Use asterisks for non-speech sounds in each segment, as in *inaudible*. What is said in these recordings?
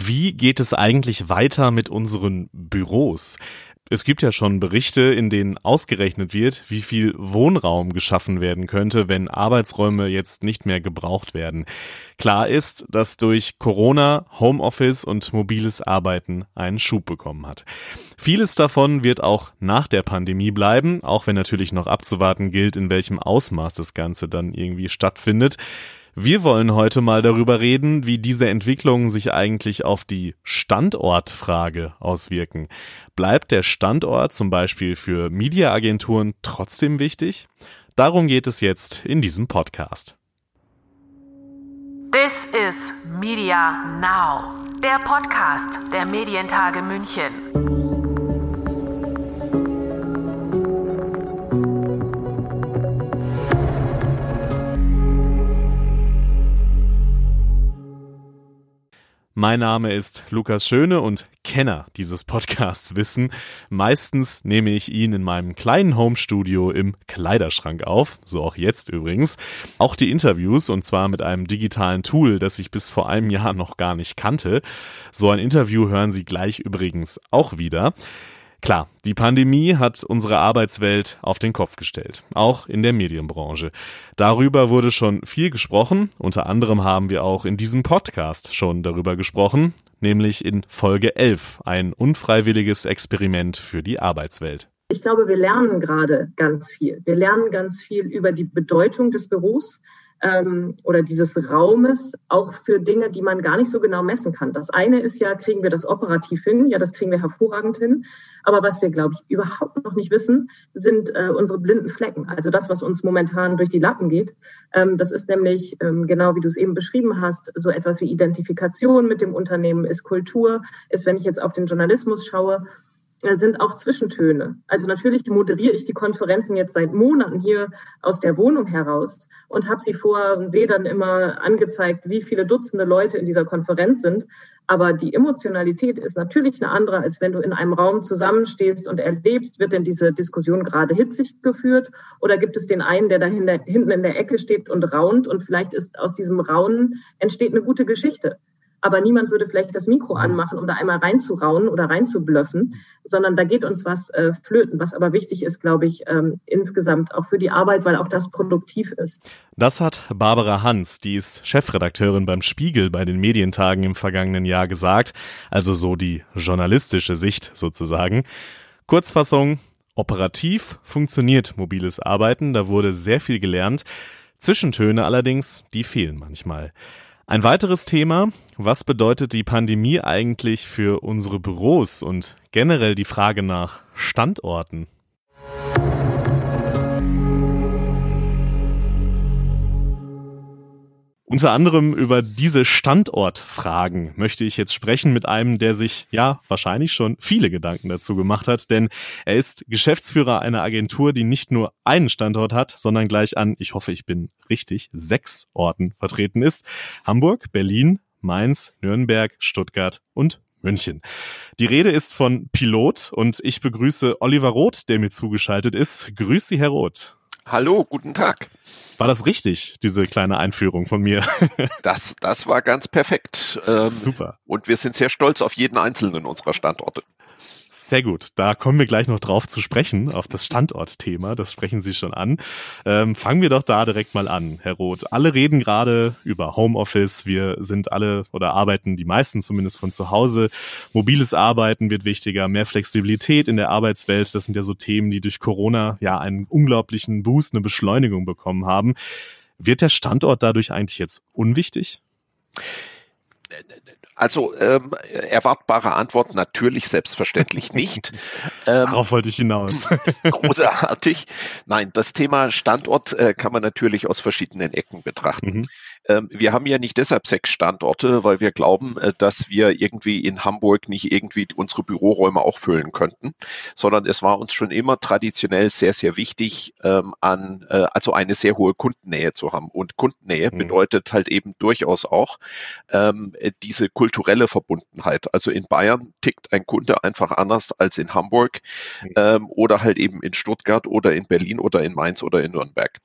Wie geht es eigentlich weiter mit unseren Büros? Es gibt ja schon Berichte, in denen ausgerechnet wird, wie viel Wohnraum geschaffen werden könnte, wenn Arbeitsräume jetzt nicht mehr gebraucht werden. Klar ist, dass durch Corona Homeoffice und mobiles Arbeiten einen Schub bekommen hat. Vieles davon wird auch nach der Pandemie bleiben, auch wenn natürlich noch abzuwarten gilt, in welchem Ausmaß das Ganze dann irgendwie stattfindet. Wir wollen heute mal darüber reden, wie diese Entwicklungen sich eigentlich auf die Standortfrage auswirken. Bleibt der Standort zum Beispiel für Mediaagenturen trotzdem wichtig? Darum geht es jetzt in diesem Podcast. This is Media Now, der Podcast der Medientage München. Mein Name ist Lukas Schöne und Kenner dieses Podcasts wissen, meistens nehme ich ihn in meinem kleinen Homestudio im Kleiderschrank auf, so auch jetzt übrigens. Auch die Interviews und zwar mit einem digitalen Tool, das ich bis vor einem Jahr noch gar nicht kannte. So ein Interview hören Sie gleich übrigens auch wieder. Klar, die Pandemie hat unsere Arbeitswelt auf den Kopf gestellt, auch in der Medienbranche. Darüber wurde schon viel gesprochen, unter anderem haben wir auch in diesem Podcast schon darüber gesprochen, nämlich in Folge 11, ein unfreiwilliges Experiment für die Arbeitswelt. Ich glaube, wir lernen gerade ganz viel. Wir lernen ganz viel über die Bedeutung des Büros, ähm, oder dieses Raumes auch für Dinge, die man gar nicht so genau messen kann. Das eine ist ja, kriegen wir das operativ hin? Ja, das kriegen wir hervorragend hin. Aber was wir, glaube ich, überhaupt noch nicht wissen, sind äh, unsere blinden Flecken. Also das, was uns momentan durch die Lappen geht. Ähm, das ist nämlich, ähm, genau wie du es eben beschrieben hast, so etwas wie Identifikation mit dem Unternehmen, ist Kultur, ist, wenn ich jetzt auf den Journalismus schaue, sind auch Zwischentöne. Also natürlich moderiere ich die Konferenzen jetzt seit Monaten hier aus der Wohnung heraus und habe sie vor und sehe dann immer angezeigt, wie viele Dutzende Leute in dieser Konferenz sind. Aber die Emotionalität ist natürlich eine andere, als wenn du in einem Raum zusammenstehst und erlebst, wird denn diese Diskussion gerade hitzig geführt oder gibt es den einen, der da hinten in der Ecke steht und raunt und vielleicht ist aus diesem Raunen entsteht eine gute Geschichte aber niemand würde vielleicht das Mikro anmachen, um da einmal reinzurauen oder reinzublöffen, sondern da geht uns was äh, flöten, was aber wichtig ist, glaube ich, ähm, insgesamt auch für die Arbeit, weil auch das produktiv ist. Das hat Barbara Hans, die ist Chefredakteurin beim Spiegel bei den Medientagen im vergangenen Jahr gesagt, also so die journalistische Sicht sozusagen. Kurzfassung, operativ funktioniert mobiles Arbeiten, da wurde sehr viel gelernt. Zwischentöne allerdings, die fehlen manchmal. Ein weiteres Thema, was bedeutet die Pandemie eigentlich für unsere Büros und generell die Frage nach Standorten? Unter anderem über diese Standortfragen möchte ich jetzt sprechen mit einem, der sich ja wahrscheinlich schon viele Gedanken dazu gemacht hat, denn er ist Geschäftsführer einer Agentur, die nicht nur einen Standort hat, sondern gleich an, ich hoffe, ich bin richtig, sechs Orten vertreten ist. Hamburg, Berlin, Mainz, Nürnberg, Stuttgart und München. Die Rede ist von Pilot und ich begrüße Oliver Roth, der mir zugeschaltet ist. Grüß Sie, Herr Roth. Hallo, guten Tag. War das richtig, diese kleine Einführung von mir? *laughs* das, das war ganz perfekt. Ähm, Super. Und wir sind sehr stolz auf jeden einzelnen unserer Standorte. Sehr gut. Da kommen wir gleich noch drauf zu sprechen, auf das Standortthema. Das sprechen Sie schon an. Ähm, fangen wir doch da direkt mal an, Herr Roth. Alle reden gerade über Homeoffice. Wir sind alle oder arbeiten die meisten zumindest von zu Hause. Mobiles Arbeiten wird wichtiger, mehr Flexibilität in der Arbeitswelt. Das sind ja so Themen, die durch Corona ja einen unglaublichen Boost, eine Beschleunigung bekommen haben. Wird der Standort dadurch eigentlich jetzt unwichtig? Also ähm, erwartbare Antwort natürlich selbstverständlich *laughs* nicht. Ähm, Darauf wollte ich hinaus. *laughs* großartig. Nein, das Thema Standort äh, kann man natürlich aus verschiedenen Ecken betrachten. Mhm. Ähm, wir haben ja nicht deshalb sechs Standorte, weil wir glauben, äh, dass wir irgendwie in Hamburg nicht irgendwie unsere Büroräume auch füllen könnten, sondern es war uns schon immer traditionell sehr, sehr wichtig, ähm, an, äh, also eine sehr hohe Kundennähe zu haben. Und Kundennähe mhm. bedeutet halt eben durchaus auch ähm, diese kulturelle Verbundenheit. Also in Bayern tickt ein Kunde einfach anders als in Hamburg mhm. oder halt eben in Stuttgart oder in Berlin oder in Mainz oder in Nürnberg.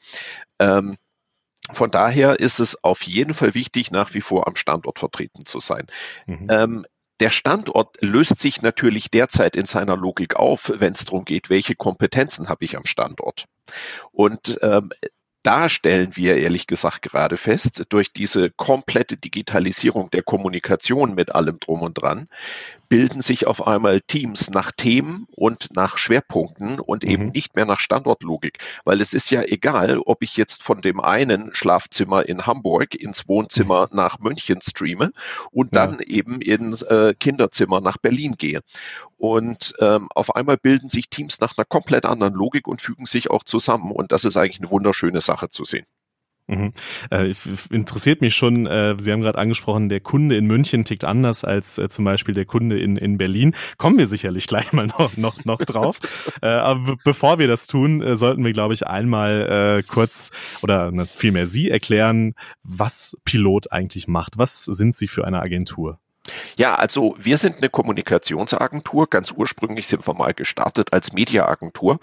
Von daher ist es auf jeden Fall wichtig, nach wie vor am Standort vertreten zu sein. Mhm. Ähm, der Standort löst sich natürlich derzeit in seiner Logik auf, wenn es darum geht, welche Kompetenzen habe ich am Standort. Und ähm, da stellen wir ehrlich gesagt gerade fest, durch diese komplette Digitalisierung der Kommunikation mit allem drum und dran, bilden sich auf einmal Teams nach Themen und nach Schwerpunkten und eben mhm. nicht mehr nach Standortlogik. Weil es ist ja egal, ob ich jetzt von dem einen Schlafzimmer in Hamburg ins Wohnzimmer mhm. nach München streame und dann ja. eben ins äh, Kinderzimmer nach Berlin gehe. Und ähm, auf einmal bilden sich Teams nach einer komplett anderen Logik und fügen sich auch zusammen. Und das ist eigentlich eine wunderschöne Sache zu sehen. Mhm. Äh, interessiert mich schon, äh, Sie haben gerade angesprochen, der Kunde in München tickt anders als äh, zum Beispiel der Kunde in, in Berlin. Kommen wir sicherlich *laughs* gleich mal noch, noch, noch drauf. aber bevor wir das tun, sollten wir, glaube ich, einmal kurz oder ne, vielmehr Sie erklären, was Pilot eigentlich macht. Was sind Sie für eine Agentur? Ja, also wir sind eine Kommunikationsagentur. Ganz ursprünglich sind wir mal gestartet als Mediaagentur.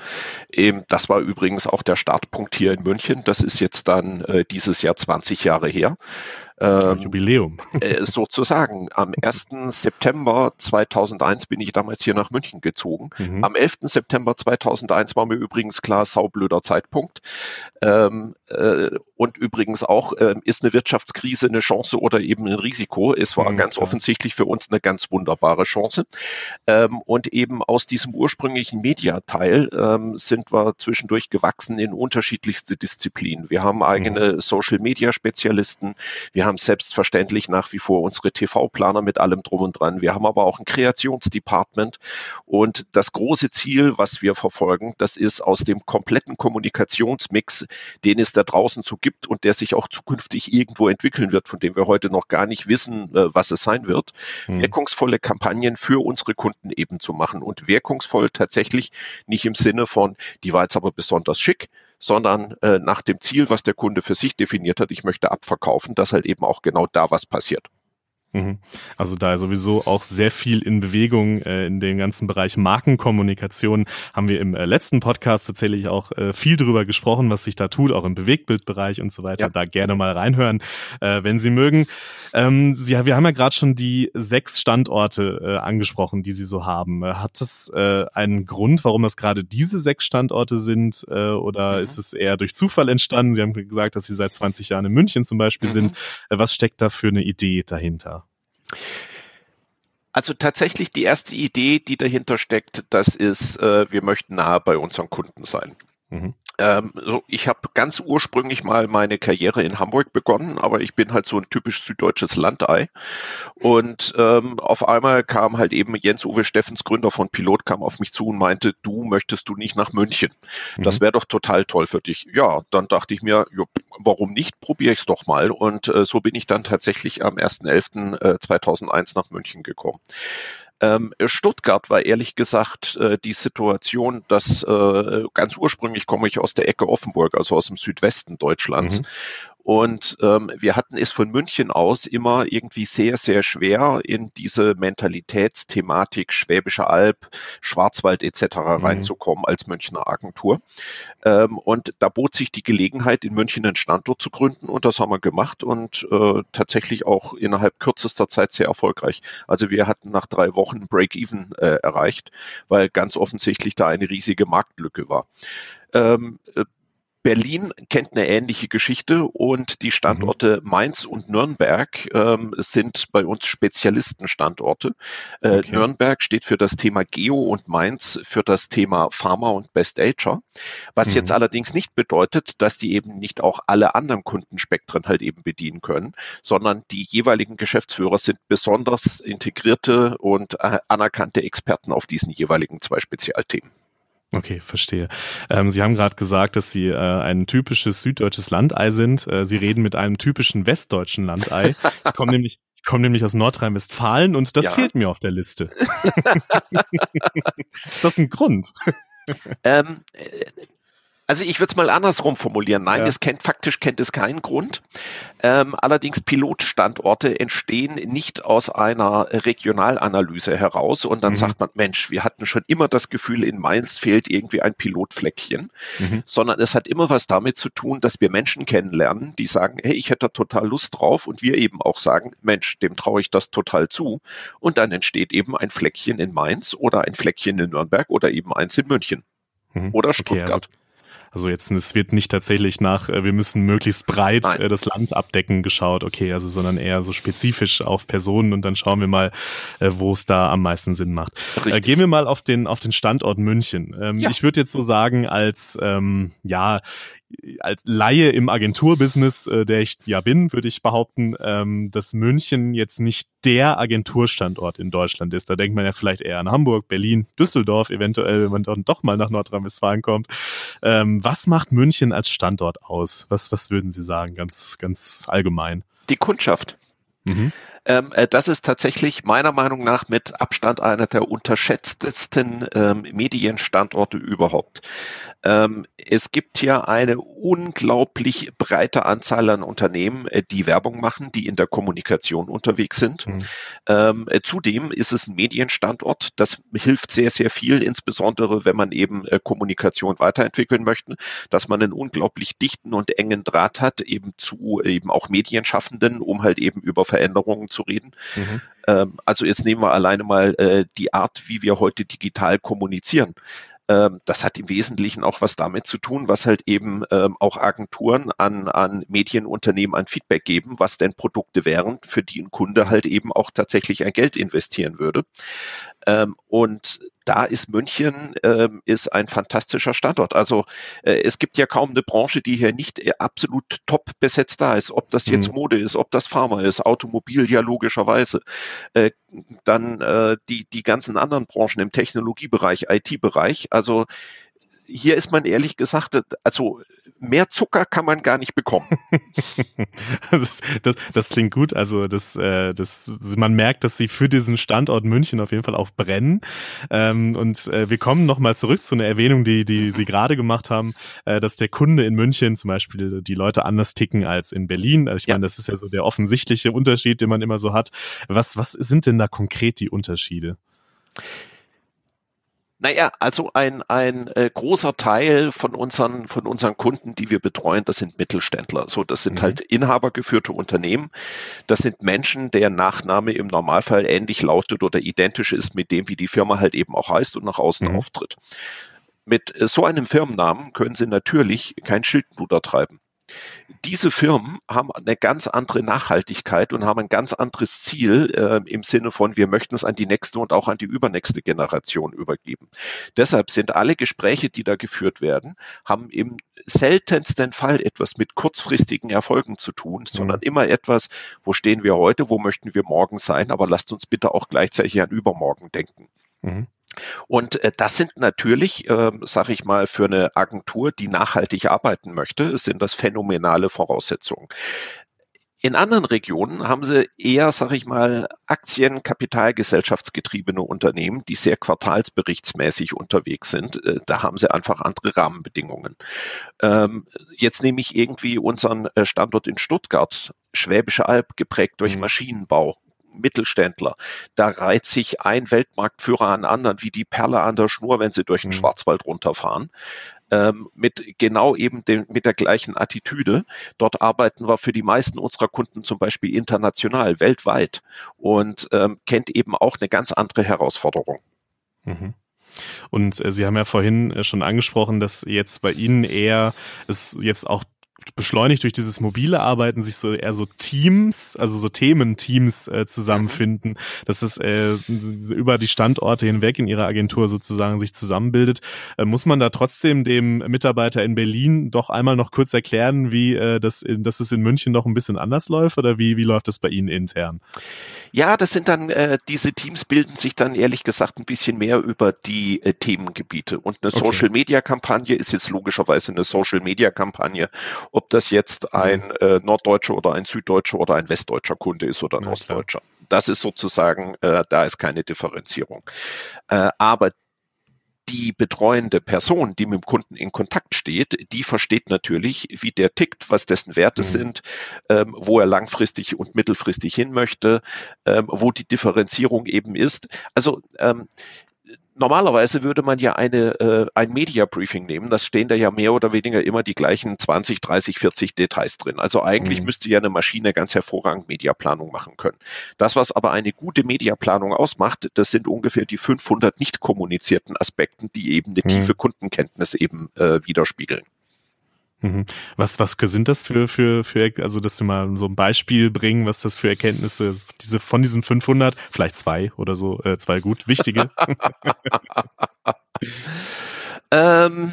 Ähm, das war übrigens auch der Startpunkt hier in München. Das ist jetzt dann äh, dieses Jahr 20 Jahre her. Ähm, Jubiläum. Äh, sozusagen. Am 1. September 2001 bin ich damals hier nach München gezogen. Mhm. Am 11. September 2001 war mir übrigens klar, saublöder Zeitpunkt. Ähm, äh, und übrigens auch, äh, ist eine Wirtschaftskrise eine Chance oder eben ein Risiko? Es war mhm, ganz klar. offensichtlich für uns eine ganz wunderbare Chance. Ähm, und eben aus diesem ursprünglichen Mediateil ähm, sind wir zwischendurch gewachsen in unterschiedlichste Disziplinen. Wir haben eigene mhm. Social-Media-Spezialisten. Wir haben haben selbstverständlich nach wie vor unsere TV-Planer mit allem drum und dran. Wir haben aber auch ein Kreationsdepartment und das große Ziel, was wir verfolgen, das ist aus dem kompletten Kommunikationsmix, den es da draußen so gibt und der sich auch zukünftig irgendwo entwickeln wird, von dem wir heute noch gar nicht wissen, äh, was es sein wird, mhm. wirkungsvolle Kampagnen für unsere Kunden eben zu machen und wirkungsvoll tatsächlich nicht im Sinne von, die war jetzt aber besonders schick, sondern äh, nach dem Ziel, was der Kunde für sich definiert hat, ich möchte abverkaufen, dass halt eben auch genau da was passiert. Mhm. Also da sowieso auch sehr viel in Bewegung äh, in dem ganzen Bereich Markenkommunikation haben wir im äh, letzten Podcast tatsächlich auch äh, viel drüber gesprochen, was sich da tut, auch im Bewegtbildbereich und so weiter. Ja. Da gerne mal reinhören, äh, wenn Sie mögen. Ähm, Sie, wir haben ja gerade schon die sechs Standorte äh, angesprochen, die Sie so haben. Äh, hat das äh, einen Grund, warum das gerade diese sechs Standorte sind äh, oder mhm. ist es eher durch Zufall entstanden? Sie haben gesagt, dass Sie seit 20 Jahren in München zum Beispiel mhm. sind. Äh, was steckt da für eine Idee dahinter? Also tatsächlich die erste Idee, die dahinter steckt, das ist, äh, wir möchten nahe bei unseren Kunden sein. Mhm. Ähm, so, ich habe ganz ursprünglich mal meine Karriere in Hamburg begonnen, aber ich bin halt so ein typisch süddeutsches Landei. Und ähm, auf einmal kam halt eben Jens-Uwe Steffens, Gründer von Pilot, kam auf mich zu und meinte, du möchtest du nicht nach München? Mhm. Das wäre doch total toll für dich. Ja, dann dachte ich mir, jo, warum nicht? Probiere ich es doch mal. Und äh, so bin ich dann tatsächlich am 1.11.2001 äh, nach München gekommen. Ähm, Stuttgart war ehrlich gesagt äh, die Situation, dass äh, ganz ursprünglich komme ich aus der Ecke Offenburg, also aus dem Südwesten Deutschlands. Mhm. Und ähm, wir hatten es von München aus immer irgendwie sehr, sehr schwer, in diese Mentalitätsthematik Schwäbische Alb, Schwarzwald etc. Mhm. reinzukommen als Münchner Agentur. Ähm, und da bot sich die Gelegenheit, in München einen Standort zu gründen und das haben wir gemacht und äh, tatsächlich auch innerhalb kürzester Zeit sehr erfolgreich. Also wir hatten nach drei Wochen Break-Even äh, erreicht, weil ganz offensichtlich da eine riesige Marktlücke war. Ähm, äh, Berlin kennt eine ähnliche Geschichte und die Standorte mhm. Mainz und Nürnberg ähm, sind bei uns Spezialistenstandorte. Äh, okay. Nürnberg steht für das Thema Geo und Mainz für das Thema Pharma und Best Ager. Was mhm. jetzt allerdings nicht bedeutet, dass die eben nicht auch alle anderen Kundenspektren halt eben bedienen können, sondern die jeweiligen Geschäftsführer sind besonders integrierte und äh, anerkannte Experten auf diesen jeweiligen zwei Spezialthemen. Okay, verstehe. Ähm, Sie haben gerade gesagt, dass Sie äh, ein typisches süddeutsches Landei sind. Äh, Sie reden mit einem typischen westdeutschen Landei. Ich komme nämlich, ich komme nämlich aus Nordrhein-Westfalen und das ja. fehlt mir auf der Liste. *laughs* das ist ein Grund. Ähm, äh, Also ich würde es mal andersrum formulieren. Nein, ja. es kennt faktisch kennt es keinen Grund. Ähm, allerdings Pilotstandorte entstehen nicht aus einer Regionalanalyse heraus und dann mhm. sagt man, Mensch, wir hatten schon immer das Gefühl, in Mainz fehlt irgendwie ein Pilotfleckchen, mhm. sondern es hat immer was damit zu tun, dass wir Menschen kennenlernen, die sagen, hey, ich hätte da total Lust drauf und wir eben auch sagen, Mensch, dem traue ich das total zu und dann entsteht eben ein Fleckchen in Mainz oder ein Fleckchen in Nürnberg oder eben eins in München mhm. oder Stuttgart. Okay, also also jetzt, es wird nicht tatsächlich nach, äh, wir müssen möglichst breit Nein. Äh, das Land abdecken geschaut, okay, also sondern eher so spezifisch auf Personen und dann schauen wir mal, äh, wo es da am meisten Sinn macht. Richtig. Gehen wir mal auf den, auf den Standort München. Ähm, ja. Ich würde jetzt so sagen, als ähm, ja, als Laie im Agenturbusiness, äh, der ich ja bin, würde ich behaupten, ähm, dass München jetzt nicht der Agenturstandort in Deutschland ist. Da denkt man ja vielleicht eher an Hamburg, Berlin, Düsseldorf, eventuell, wenn man dann doch mal nach Nordrhein-Westfalen kommt. Ähm, was macht München als Standort aus? Was, was würden Sie sagen, ganz, ganz allgemein? Die Kundschaft. Mhm. Ähm, äh, das ist tatsächlich meiner Meinung nach mit Abstand einer der unterschätztesten ähm, Medienstandorte überhaupt. Ähm, es gibt hier eine unglaublich breite Anzahl an Unternehmen, äh, die Werbung machen, die in der Kommunikation unterwegs sind. Mhm. Ähm, äh, zudem ist es ein Medienstandort. Das hilft sehr, sehr viel, insbesondere wenn man eben äh, Kommunikation weiterentwickeln möchte, dass man einen unglaublich dichten und engen Draht hat, eben zu eben auch Medienschaffenden, um halt eben über Veränderungen zu reden. Mhm. Ähm, also jetzt nehmen wir alleine mal äh, die Art, wie wir heute digital kommunizieren. Ähm, das hat im Wesentlichen auch was damit zu tun, was halt eben ähm, auch Agenturen an, an Medienunternehmen ein Feedback geben, was denn Produkte wären, für die ein Kunde halt eben auch tatsächlich ein Geld investieren würde. Ähm, und da ist München ähm, ist ein fantastischer Standort. Also äh, es gibt ja kaum eine Branche, die hier nicht äh, absolut top besetzt da ist. Ob das jetzt mhm. Mode ist, ob das Pharma ist, Automobil ja logischerweise. Äh, dann äh, die die ganzen anderen Branchen im Technologiebereich, IT-Bereich. Also hier ist man ehrlich gesagt, also mehr Zucker kann man gar nicht bekommen. *laughs* das, das, das, klingt gut. Also das, äh, das, man merkt, dass sie für diesen Standort München auf jeden Fall auch brennen. Ähm, und äh, wir kommen nochmal zurück zu einer Erwähnung, die, die Sie gerade gemacht haben, äh, dass der Kunde in München zum Beispiel die Leute anders ticken als in Berlin. Also ich ja. meine, das ist ja so der offensichtliche Unterschied, den man immer so hat. Was, was sind denn da konkret die Unterschiede? Naja, also ein, ein äh, großer Teil von unseren, von unseren Kunden, die wir betreuen, das sind Mittelständler. So, das sind mhm. halt inhabergeführte Unternehmen. Das sind Menschen, deren Nachname im Normalfall ähnlich lautet oder identisch ist mit dem, wie die Firma halt eben auch heißt und nach außen mhm. auftritt. Mit äh, so einem Firmennamen können Sie natürlich kein Schildluder treiben diese Firmen haben eine ganz andere Nachhaltigkeit und haben ein ganz anderes Ziel äh, im Sinne von, wir möchten es an die nächste und auch an die übernächste Generation übergeben. Deshalb sind alle Gespräche, die da geführt werden, haben im seltensten Fall etwas mit kurzfristigen Erfolgen zu tun, sondern mhm. immer etwas, wo stehen wir heute, wo möchten wir morgen sein, aber lasst uns bitte auch gleichzeitig an übermorgen denken. Mhm. Und äh, das sind natürlich, äh, sage ich mal, für eine Agentur, die nachhaltig arbeiten möchte, sind das phänomenale Voraussetzungen. In anderen Regionen haben sie eher, sage ich mal, Aktien, Kapitalgesellschaftsgetriebene Unternehmen, die sehr quartalsberichtsmäßig unterwegs sind. Äh, da haben sie einfach andere Rahmenbedingungen. Ähm, jetzt nehme ich irgendwie unseren äh, Standort in Stuttgart, Schwäbische Alb, geprägt durch mhm. Maschinenbau, Mittelständler. Da reiht sich ein Weltmarktführer an anderen wie die Perle an der Schnur, wenn sie durch den mhm. Schwarzwald runterfahren. Ähm, mit genau eben dem, mit der gleichen Attitüde. Dort arbeiten wir für die meisten unserer Kunden zum Beispiel international, weltweit und ähm, kennt eben auch eine ganz andere Herausforderung. Mhm. Und äh, Sie haben ja vorhin äh, schon angesprochen, dass jetzt bei Ihnen eher es jetzt auch beschleunigt durch dieses mobile Arbeiten sich so eher so Teams, also so Thementeams äh, zusammenfinden, dass es äh, über die Standorte hinweg in ihrer Agentur sozusagen sich zusammenbildet. Äh, muss man da trotzdem dem Mitarbeiter in Berlin doch einmal noch kurz erklären, wie äh, das, dass es in München noch ein bisschen anders läuft oder wie, wie läuft das bei Ihnen intern? Ja, das sind dann, äh, diese Teams bilden sich dann ehrlich gesagt ein bisschen mehr über die äh, Themengebiete. Und eine okay. Social-Media-Kampagne ist jetzt logischerweise eine Social-Media-Kampagne, ob das jetzt mhm. ein äh, norddeutscher oder ein süddeutscher oder ein westdeutscher Kunde ist oder ein ja, ostdeutscher. Das ist sozusagen, äh, da ist keine Differenzierung. Äh, aber die betreuende Person, die mit dem Kunden in Kontakt steht, die versteht natürlich, wie der tickt, was dessen Werte mhm. sind, ähm, wo er langfristig und mittelfristig hin möchte, ähm, wo die Differenzierung eben ist. Also ähm, normalerweise würde man ja eine, äh, ein Media Briefing nehmen. Das stehen da ja mehr oder weniger immer die gleichen 20, 30, 40 Details drin. Also eigentlich mhm. müsste ja eine Maschine ganz hervorragend Mediaplanung machen können. Das, was aber eine gute Mediaplanung ausmacht, das sind ungefähr die 500 nicht kommunizierten Aspekten, die eben eine mhm. tiefe Kundenkenntnis eben äh, widerspiegeln. Mhm. Was, was sind das für, für, für, also, dass wir mal so ein Beispiel bringen, was das für Erkenntnisse, diese, von diesen 500, vielleicht zwei oder so, äh, zwei gut wichtige? *laughs* ähm,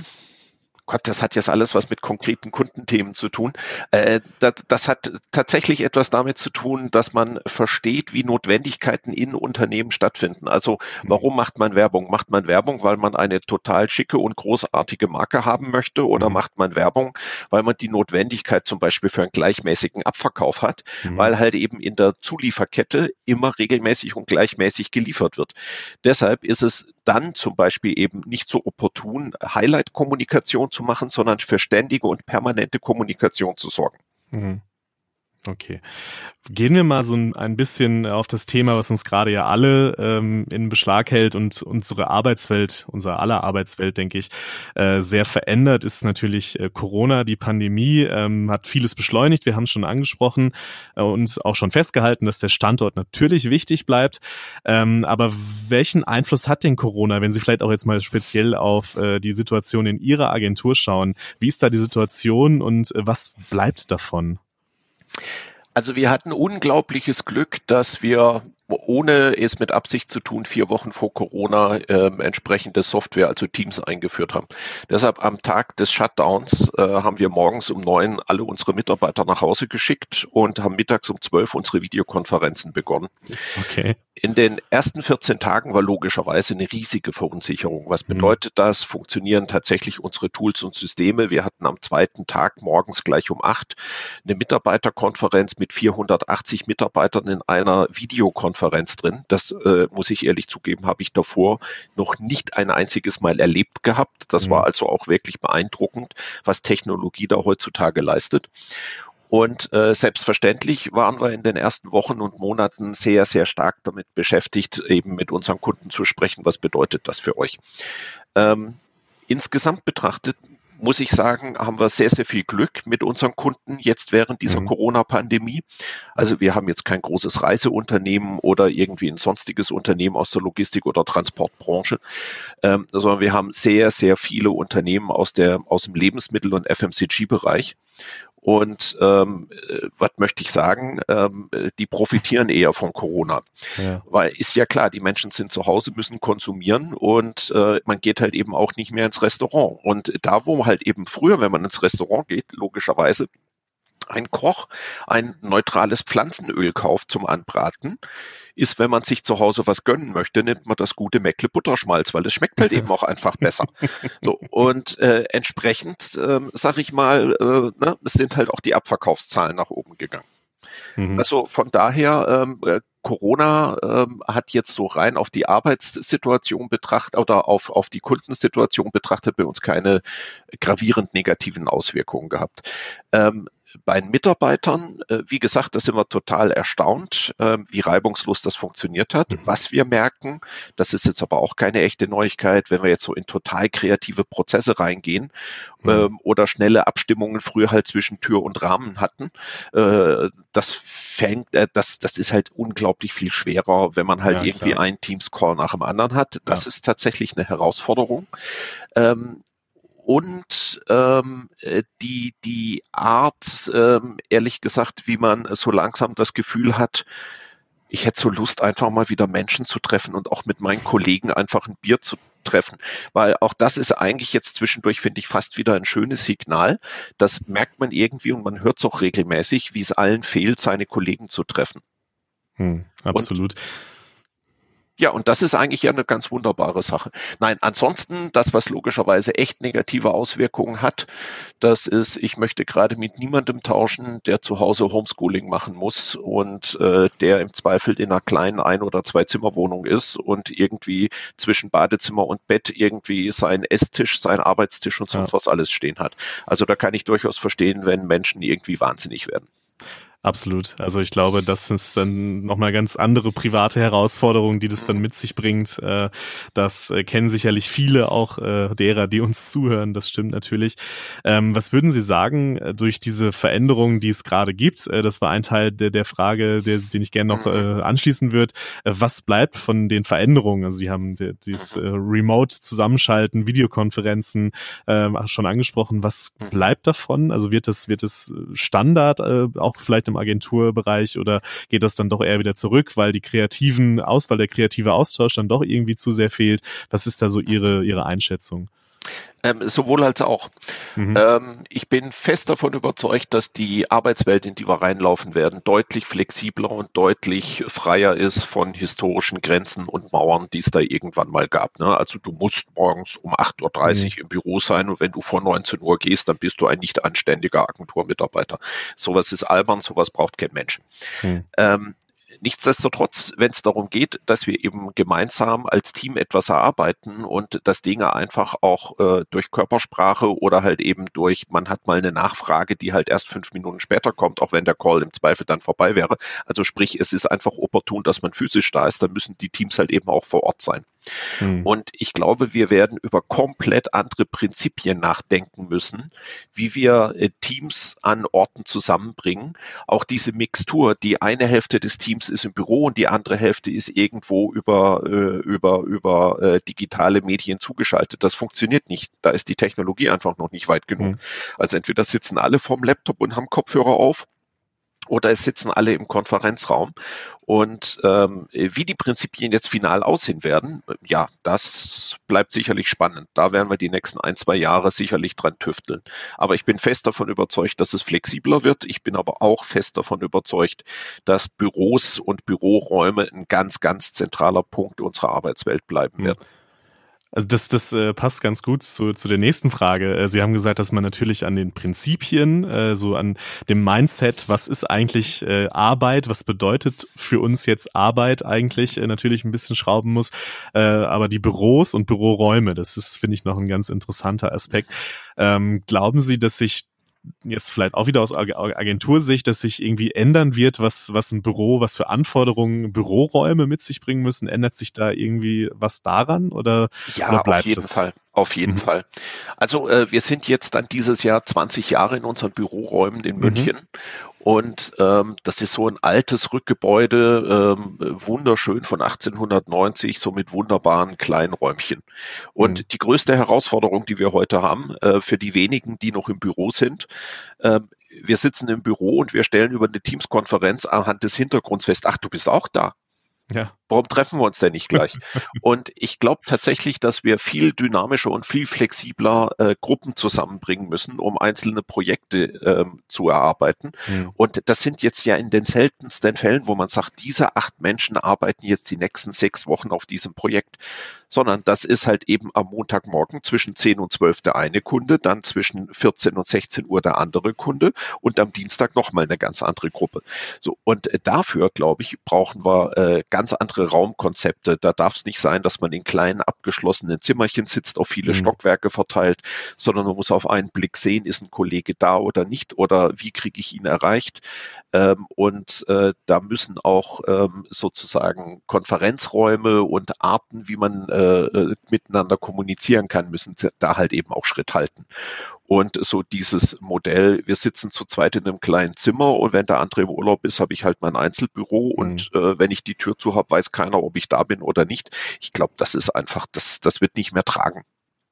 Gott, das hat jetzt alles was mit konkreten Kundenthemen zu tun. Äh, das, das, hat tatsächlich etwas damit zu tun, dass man versteht, wie Notwendigkeiten in Unternehmen stattfinden. Also mhm. warum macht man Werbung? Macht man Werbung, weil man eine total schicke und großartige Marke haben möchte oder mhm. macht man Werbung, weil man die Notwendigkeit zum Beispiel für einen gleichmäßigen Abverkauf hat, mhm. weil halt eben in der Zulieferkette immer regelmäßig und gleichmäßig geliefert wird. Deshalb ist es dann zum Beispiel eben nicht so opportun, Highlight-Kommunikation zu machen, sondern für ständige und permanente Kommunikation zu sorgen. Mhm. Okay. Gehen wir mal so ein, bisschen auf das Thema, was uns gerade ja alle ähm, in Beschlag hält und unsere Arbeitswelt, unsere aller Arbeitswelt, denke ich, äh, sehr verändert, ist natürlich äh, Corona. Die Pandemie ähm, hat vieles beschleunigt. Wir haben es schon angesprochen äh, und auch schon festgehalten, dass der Standort natürlich wichtig bleibt. Ähm, aber welchen Einfluss hat denn Corona, wenn Sie vielleicht auch jetzt mal speziell auf äh, die Situation in Ihrer Agentur schauen? Wie ist da die Situation und äh, was bleibt davon? Also wir hatten unglaubliches Glück, dass wir ohne es mit Absicht zu tun, vier Wochen vor Corona äh, entsprechende Software, also Teams eingeführt haben. Deshalb am Tag des Shutdowns äh, haben wir morgens um neun alle unsere Mitarbeiter nach Hause geschickt und haben mittags um zwölf unsere Videokonferenzen begonnen. Okay. In den ersten 14 Tagen war logischerweise eine riesige Verunsicherung. Was mhm. bedeutet das? Funktionieren tatsächlich unsere Tools und Systeme? Wir hatten am zweiten Tag morgens gleich um acht eine Mitarbeiterkonferenz mit 480 Mitarbeitern in einer Videokonferenz Konferenz drin. Das äh, muss ich ehrlich zugeben, habe ich davor noch nicht ein einziges Mal erlebt gehabt. Das mhm. war also auch wirklich beeindruckend, was Technologie da heutzutage leistet. Und äh, selbstverständlich waren wir in den ersten Wochen und Monaten sehr, sehr stark damit beschäftigt, eben mit unseren Kunden zu sprechen. Was bedeutet das für euch? Ähm, insgesamt betrachtet muss ich sagen, haben wir sehr, sehr viel Glück mit unseren Kunden jetzt während dieser mhm. Corona-Pandemie. Also wir haben jetzt kein großes Reiseunternehmen oder irgendwie ein sonstiges Unternehmen aus der Logistik- oder Transportbranche, ähm, sondern wir haben sehr, sehr viele Unternehmen aus, der, aus dem Lebensmittel- und FMCG-Bereich. Und ähm, äh, was möchte ich sagen? Ähm, die profitieren eher von Corona. Ja. Weil ist ja klar, die Menschen sind zu Hause, müssen konsumieren und äh, man geht halt eben auch nicht mehr ins Restaurant. Und da, wo halt eben früher, wenn man ins Restaurant geht, logischerweise ein Koch ein neutrales Pflanzenöl kauft zum Anbraten, ist, wenn man sich zu Hause was gönnen möchte, nimmt man das gute Meckle Butterschmalz, weil es schmeckt halt *laughs* eben auch einfach besser. So und äh, entsprechend, äh, sag ich mal, äh, ne, es sind halt auch die Abverkaufszahlen nach oben gegangen. Mhm. Also von daher, ähm, äh, Corona ähm, hat jetzt so rein auf die Arbeitssituation betrachtet oder auf, auf die Kundensituation betrachtet bei uns keine gravierend negativen Auswirkungen gehabt. Ähm, bei den Mitarbeitern, äh, wie gesagt, da sind wir total erstaunt, äh, wie reibungslos das funktioniert hat. Mhm. Was wir merken, das ist jetzt aber auch keine echte Neuigkeit, wenn wir jetzt so in total kreative Prozesse reingehen mhm. ähm, oder schnelle Abstimmungen früher halt zwischen Tür und Rahmen hatten. Äh, das fängt, äh, das, das ist halt unglaublich viel schwerer, wenn man halt ja, irgendwie klar. einen Teams-Call nach dem anderen hat. Das ja. ist tatsächlich eine Herausforderung. Und ähm, äh, die, die Art, ähm, ehrlich gesagt, wie man so langsam das Gefühl hat, ich hätte so Lust, einfach mal wieder Menschen zu treffen und auch mit meinen Kollegen einfach ein Bier zu treffen. Weil auch das ist eigentlich jetzt zwischendurch, finde ich, fast wieder ein schönes Signal. Das merkt man irgendwie und man hört es auch regelmäßig, wie es allen fehlt, seine Kollegen zu treffen. Hm, absolut. Und Ja, und das ist eigentlich ja eine ganz wunderbare Sache. Nein, ansonsten, das, was logischerweise echt negative Auswirkungen hat, das ist, ich möchte gerade mit niemandem tauschen, der zu Hause Homeschooling machen muss und äh, der im Zweifel in einer kleinen Ein- oder Zwei-Zimmer-Wohnung ist und irgendwie zwischen Badezimmer und Bett irgendwie seinen Esstisch, seinen Arbeitstisch und sonst ja. was alles stehen hat. Also da kann ich durchaus verstehen, wenn Menschen irgendwie wahnsinnig werden. Absolut. Also ich glaube, das ist dann nochmal ganz andere private Herausforderungen, die das dann mit sich bringt. Äh, das äh, kennen sicherlich viele auch äh, derer, die uns zuhören. Das stimmt natürlich. Ähm, was würden Sie sagen durch diese Veränderungen, die es gerade gibt? Das war ein Teil der, Frage, den ich gerne noch mhm. anschließen würde. Was bleibt von den Veränderungen? Also Sie haben dieses mhm. Remote-Zusammenschalten, Videokonferenzen schon angesprochen. Was mhm. bleibt davon? Also wird es wird es Standard auch vielleicht im Agenturbereich oder geht das dann doch eher wieder zurück, weil die kreativen Auswahl, der kreative Austausch dann doch irgendwie zu sehr fehlt? Was ist da so Ihre, Ihre Einschätzung? Ähm, sowohl als auch. Mhm. Ähm, ich bin fest davon überzeugt, dass die Arbeitswelt, in die wir reinlaufen werden, deutlich flexibler und deutlich freier ist von historischen Grenzen und Mauern, die es da irgendwann mal gab. Ne? Also du musst morgens um 8.30 Uhr mhm. im Büro sein und wenn du vor 19 Uhr gehst, dann bist du ein nicht anständiger Agenturmitarbeiter. Sowas ist albern, sowas braucht kein Mensch. Mhm. Ähm, Nichtsdestotrotz, wenn es darum geht, dass wir eben gemeinsam als Team etwas erarbeiten und dass Dinge einfach auch äh, durch Körpersprache oder halt eben durch, man hat mal eine Nachfrage, die halt erst fünf Minuten später kommt, auch wenn der Call im Zweifel dann vorbei wäre. Also sprich, es ist einfach opportun, dass man physisch da ist, dann müssen die Teams halt eben auch vor Ort sein. Hm. Und ich glaube, wir werden über komplett andere Prinzipien nachdenken müssen, wie wir äh, Teams an Orten zusammenbringen. Auch diese Mixtur, die eine Hälfte des Teams ist im Büro und die andere Hälfte ist irgendwo über, äh, über, über äh, digitale Medien zugeschaltet. Das funktioniert nicht. Da ist die Technologie einfach noch nicht weit genug. Hm. Also entweder sitzen alle vorm Laptop und haben Kopfhörer auf oder es sitzen alle im Konferenzraum. Und ähm, wie die Prinzipien jetzt final aussehen werden, ja, das bleibt sicherlich spannend. Da werden wir die nächsten ein, zwei Jahre sicherlich dran tüfteln. Aber ich bin fest davon überzeugt, dass es flexibler wird. Ich bin aber auch fest davon überzeugt, dass Büros und Büroräume ein ganz, ganz zentraler Punkt unserer Arbeitswelt bleiben werden. Also das, das äh, passt ganz gut zu, zu der nächsten Frage. Äh, Sie haben gesagt, dass man natürlich an den Prinzipien, äh, so an dem Mindset, was ist eigentlich äh, Arbeit, was bedeutet für uns jetzt Arbeit eigentlich, äh, natürlich ein bisschen schrauben muss. Äh, aber die Büros und Büroräume, das ist, finde ich, noch ein ganz interessanter Aspekt. Ähm, glauben Sie, dass sich jetzt vielleicht auch wieder aus Agentursicht, dass sich irgendwie ändern wird, was, was ein Büro, was für Anforderungen Büroräume mit sich bringen müssen? Ändert sich da irgendwie was daran oder, ja, oder bleibt auf jeden das? Fall. Auf jeden mhm. Fall. Also äh, wir sind jetzt dann dieses Jahr 20 Jahre in unseren Büroräumen in mhm. München mhm. Und ähm, das ist so ein altes Rückgebäude, ähm, wunderschön von 1890, so mit wunderbaren kleinen Räumchen. Und mhm. die größte Herausforderung, die wir heute haben, äh, für die wenigen, die noch im Büro sind, äh, wir sitzen im Büro und wir stellen über eine Teams-Konferenz anhand des Hintergrunds fest, ach, du bist auch da. Ja. Warum treffen wir uns denn nicht gleich? *laughs* und ich glaube tatsächlich, dass wir viel dynamischer und viel flexibler äh, Gruppen zusammenbringen müssen, um einzelne Projekte ähm, zu erarbeiten. Mhm. Und das sind jetzt ja in den seltensten Fällen, wo man sagt, diese acht Menschen arbeiten jetzt die nächsten sechs Wochen auf diesem Projekt, sondern das ist halt eben am Montagmorgen zwischen 10 und 12 der eine Kunde, dann zwischen 14 und 16 Uhr der andere Kunde und am Dienstag nochmal eine ganz andere Gruppe. So, und dafür, glaube ich, brauchen wir äh, ganz andere Raumkonzepte. Da darf es nicht sein, dass man in kleinen abgeschlossenen Zimmerchen sitzt, auf viele mhm. Stockwerke verteilt, sondern man muss auf einen Blick sehen, ist ein Kollege da oder nicht oder wie kriege ich ihn erreicht. Ähm, und äh, da müssen auch ähm, sozusagen Konferenzräume und Arten, wie man äh, äh miteinander kommunizieren kann, müssen da halt eben auch Schritt halten. Und so dieses Modell, wir sitzen zu zweit in einem kleinen Zimmer und wenn der andere im Urlaub ist, habe ich halt mein Einzelbüro mhm. und äh, wenn ich die Tür zu habe, weiß keiner, ob ich da bin oder nicht. Ich glaube, das ist einfach, das, das wird nicht mehr tragen.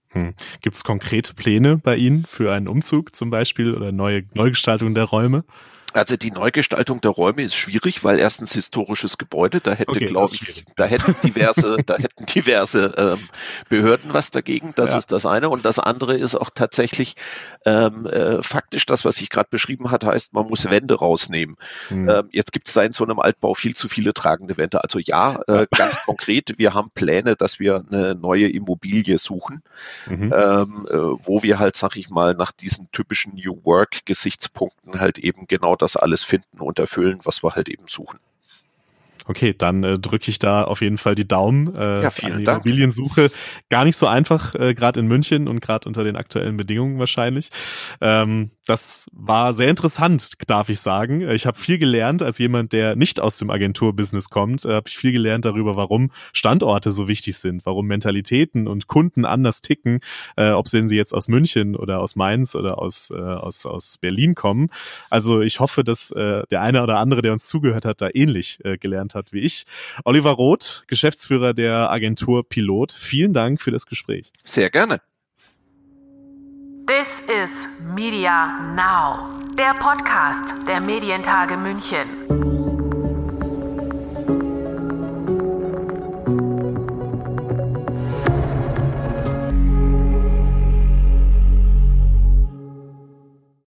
Hm. Gibt es konkrete Pläne bei Ihnen für einen Umzug zum Beispiel oder neue Neugestaltung der Räume? Also die Neugestaltung der Räume ist schwierig, weil erstens historisches Gebäude, da hätte, okay, glaube ich, da hätten diverse, *laughs* da hätten diverse ähm, Behörden was dagegen. Das ja. ist das eine. Und das andere ist auch tatsächlich ähm, äh, faktisch das, was ich gerade beschrieben hat, heißt, man muss Wände rausnehmen. Mhm. Ähm, jetzt gibt es da in so einem Altbau viel zu viele tragende Wände. Also ja, *laughs* äh, ganz konkret, wir haben Pläne, dass wir eine neue Immobilie suchen, mhm. ähm, äh, wo wir halt, sag ich mal, nach diesen typischen New Work-Gesichtspunkten halt eben genau das alles finden und erfüllen, was wir halt eben suchen. Okay, dann äh, drücke ich da auf jeden Fall die Daumen äh, ja, vielen an die Dank. Immobiliensuche. Gar nicht so einfach, äh, gerade in München und gerade unter den aktuellen Bedingungen wahrscheinlich. Ähm, das war sehr interessant, darf ich sagen. Ich habe viel gelernt als jemand, der nicht aus dem Agenturbusiness kommt, äh, habe ich viel gelernt darüber, warum Standorte so wichtig sind, warum Mentalitäten und Kunden anders ticken, äh, ob sie jetzt aus München oder aus Mainz oder aus, äh, aus, aus Berlin kommen. Also ich hoffe, dass äh, der eine oder andere, der uns zugehört hat, da ähnlich äh, gelernt hat wie ich. Oliver Roth, Geschäftsführer der Agentur Pilot, vielen Dank für das Gespräch. Sehr gerne. This is Media Now, der Podcast der Medientage München.